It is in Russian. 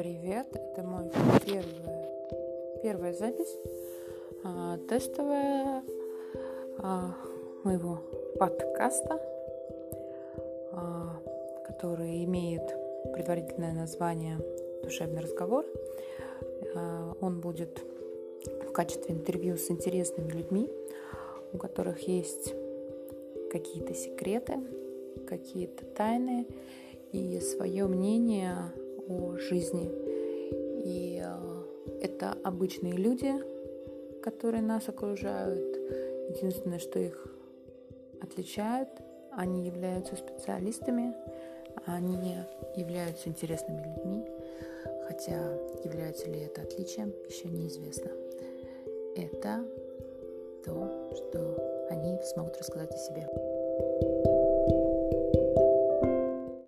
Привет, это мой первая, первая запись, а, тестовая а, моего подкаста, а, который имеет предварительное название «Душевный разговор». Он будет в качестве интервью с интересными людьми, у которых есть какие-то секреты, какие-то тайны и свое мнение о жизни. И э, это обычные люди, которые нас окружают. Единственное, что их отличает, они являются специалистами, они являются интересными людьми, хотя является ли это отличием, еще неизвестно. Это то, что они смогут рассказать о себе.